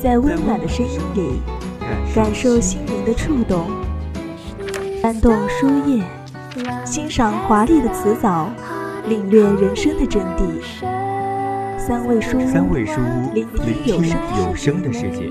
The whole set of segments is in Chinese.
在温暖的声音里，感受心灵的触动，翻动书页，欣赏华丽的辞藻，领略人生的真谛。三味书屋，三味书屋，聆听有声有声的世界。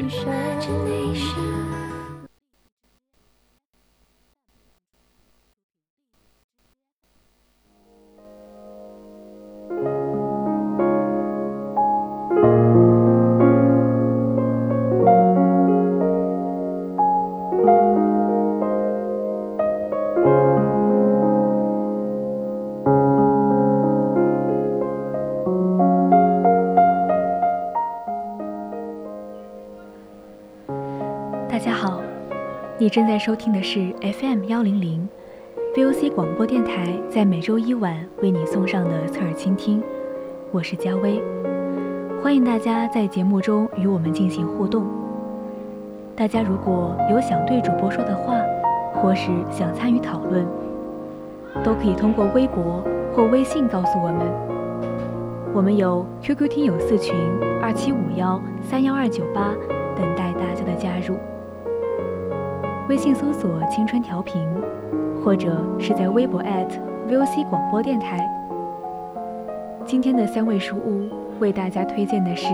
你正在收听的是 FM 幺零零 VOC 广播电台，在每周一晚为你送上的侧耳倾听，我是佳薇，欢迎大家在节目中与我们进行互动。大家如果有想对主播说的话，或是想参与讨论，都可以通过微博或微信告诉我们。我们有 QQ 听友四群二七五幺三幺二九八，等待大家的加入。微信搜索“青春调频”，或者是在微博 @VOC 广播电台。今天的三味书屋为大家推荐的是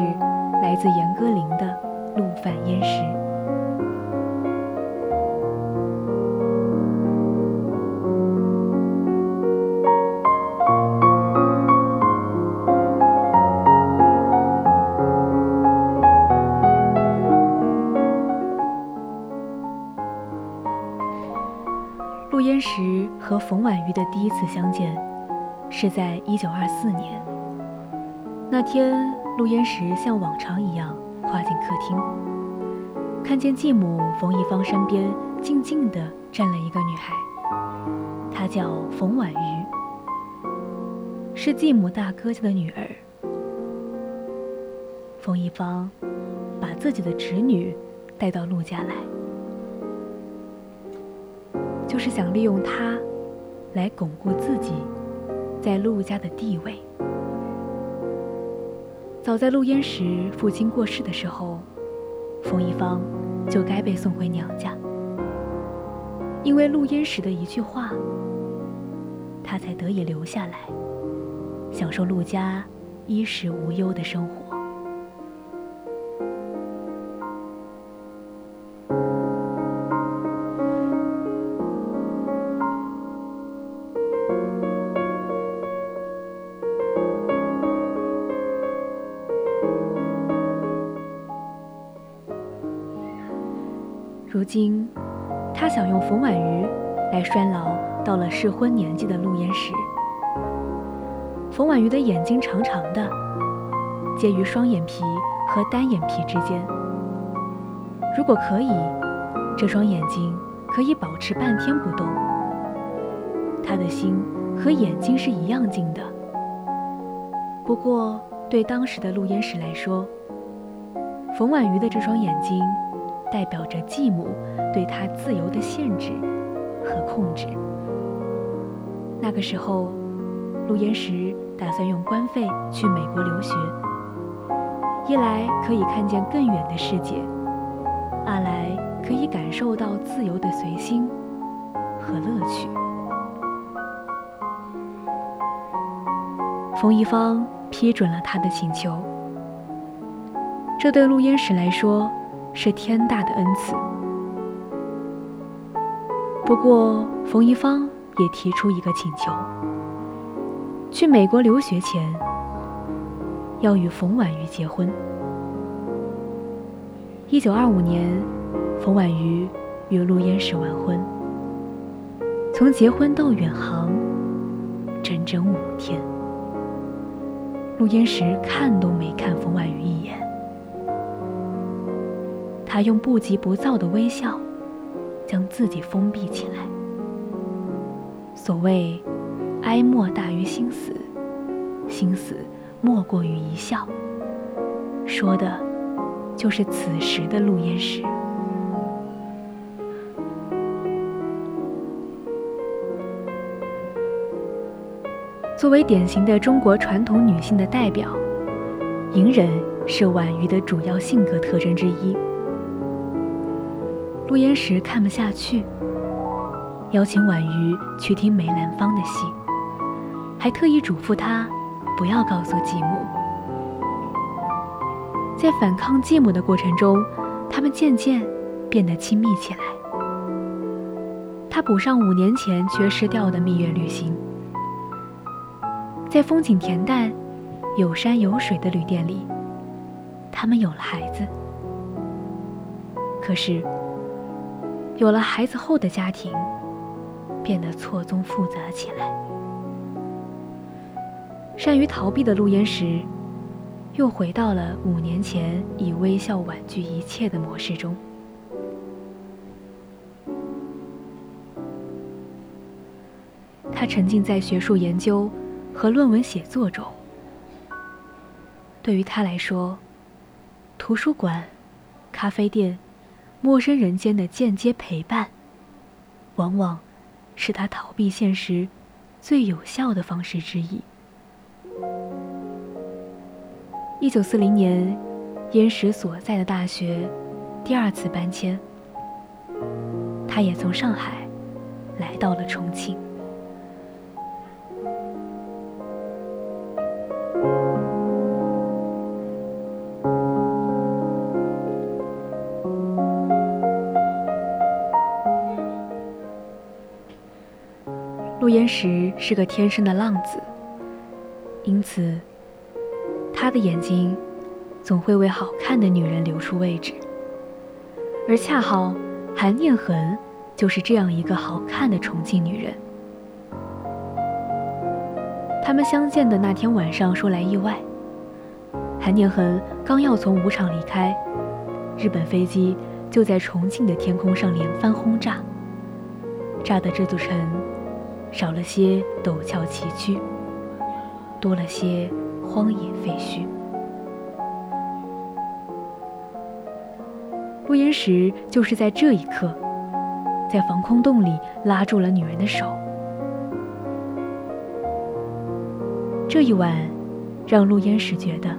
来自严歌苓的《陆犯焉识》。和冯婉瑜的第一次相见，是在一九二四年。那天，陆焉识像往常一样跨进客厅，看见继母冯一芳身边静静地站了一个女孩，她叫冯婉瑜，是继母大哥家的女儿。冯一芳把自己的侄女带到陆家来。就是想利用她，来巩固自己在陆家的地位。早在陆焉识父亲过世的时候，冯一芳就该被送回娘家，因为陆焉识的一句话，她才得以留下来，享受陆家衣食无忧的生活。如今，他想用冯婉瑜来拴牢到了适婚年纪的陆焉识。冯婉瑜的眼睛长长的，介于双眼皮和单眼皮之间。如果可以，这双眼睛可以保持半天不动。他的心和眼睛是一样静的。不过，对当时的陆焉识来说，冯婉瑜的这双眼睛。代表着继母对他自由的限制和控制。那个时候，陆焉识打算用官费去美国留学，一来可以看见更远的世界，二来可以感受到自由的随心和乐趣。冯一芳批准了他的请求，这对陆焉识来说。是天大的恩赐。不过，冯一芳也提出一个请求：去美国留学前，要与冯婉瑜结婚。一九二五年，冯婉瑜与陆焉识完婚。从结婚到远航，整整五天。陆焉识看都没看冯婉瑜一眼。他用不急不躁的微笑，将自己封闭起来。所谓“哀莫大于心死，心死莫过于一笑”，说的，就是此时的陆焉识。作为典型的中国传统女性的代表，隐忍是婉瑜的主要性格特征之一。陆焉识看不下去，邀请婉瑜去听梅兰芳的戏，还特意嘱咐她不要告诉继母。在反抗继母的过程中，他们渐渐变得亲密起来。他补上五年前缺失掉的蜜月旅行，在风景恬淡、有山有水的旅店里，他们有了孩子。可是，有了孩子后的家庭变得错综复杂起来。善于逃避的陆焉识。又回到了五年前以微笑婉拒一切的模式中。他沉浸在学术研究和论文写作中。对于他来说，图书馆、咖啡店、陌生人间的间接陪伴，往往是他逃避现实最有效的方式之一。一九四零年，燕石所在的大学第二次搬迁，他也从上海来到了重庆。陆焉识是个天生的浪子，因此。他的眼睛总会为好看的女人留出位置，而恰好韩念痕就是这样一个好看的重庆女人。他们相见的那天晚上说来意外，韩念痕刚要从舞场离开，日本飞机就在重庆的天空上连番轰炸，炸的这座城少了些陡峭崎岖，多了些。荒野废墟。陆焉识就是在这一刻，在防空洞里拉住了女人的手。这一晚，让陆焉识觉得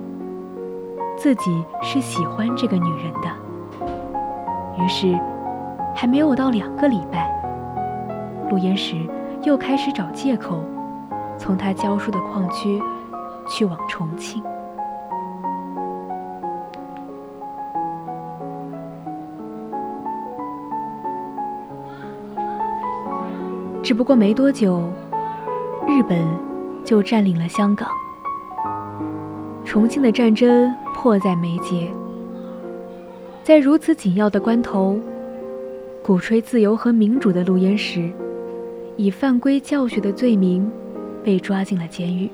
自己是喜欢这个女人的。于是，还没有到两个礼拜，陆焉识又开始找借口，从他教书的矿区。去往重庆，只不过没多久，日本就占领了香港，重庆的战争迫在眉睫。在如此紧要的关头，鼓吹自由和民主的陆焉识，以犯规教学的罪名，被抓进了监狱。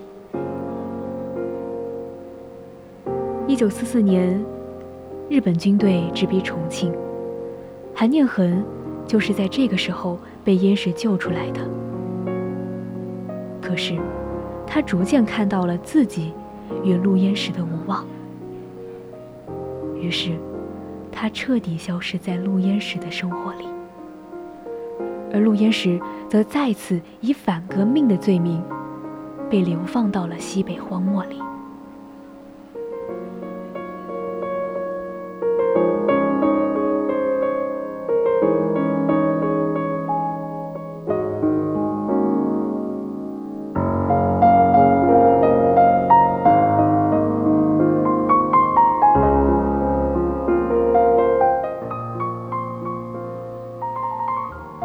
一九四四年，日本军队直逼重庆，韩念痕就是在这个时候被燕石救出来的。可是，他逐渐看到了自己与陆焉识的无望，于是，他彻底消失在陆焉识的生活里，而陆焉识则再次以反革命的罪名，被流放到了西北荒漠里。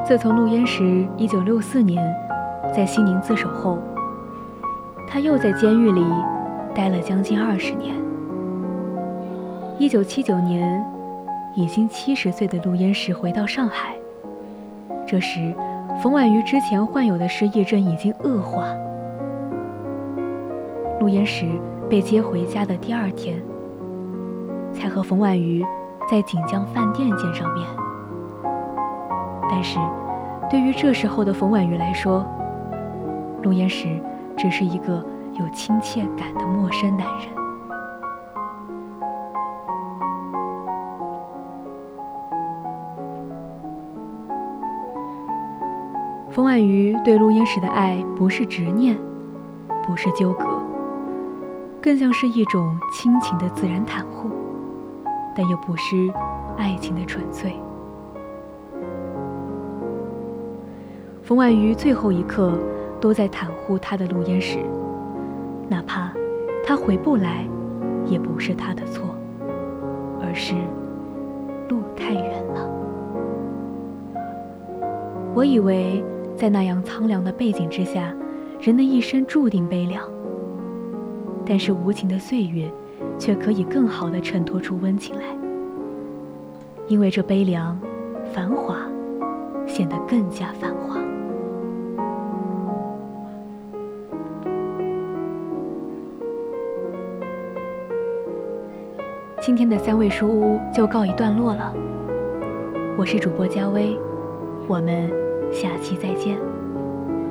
自从陆焉识一九六四年在西宁自首后，他又在监狱里待了将近二十年。一九七九年，已经七十岁的陆焉识回到上海，这时冯婉瑜之前患有的失忆症已经恶化。陆焉识被接回家的第二天，才和冯婉瑜在锦江饭店见上面。但是，对于这时候的冯婉瑜来说，陆焉识只是一个有亲切感的陌生男人。冯婉瑜对陆焉识的爱不是执念，不是纠葛，更像是一种亲情的自然袒护，但又不失爱情的纯粹。冯婉瑜最后一刻都在袒护他的陆焉识，哪怕他回不来，也不是他的错，而是路太远了。我以为在那样苍凉的背景之下，人的一生注定悲凉。但是无情的岁月，却可以更好的衬托出温情来，因为这悲凉，繁华，显得更加繁华。今天的三味书屋就告一段落了，我是主播佳薇，我们下期再见。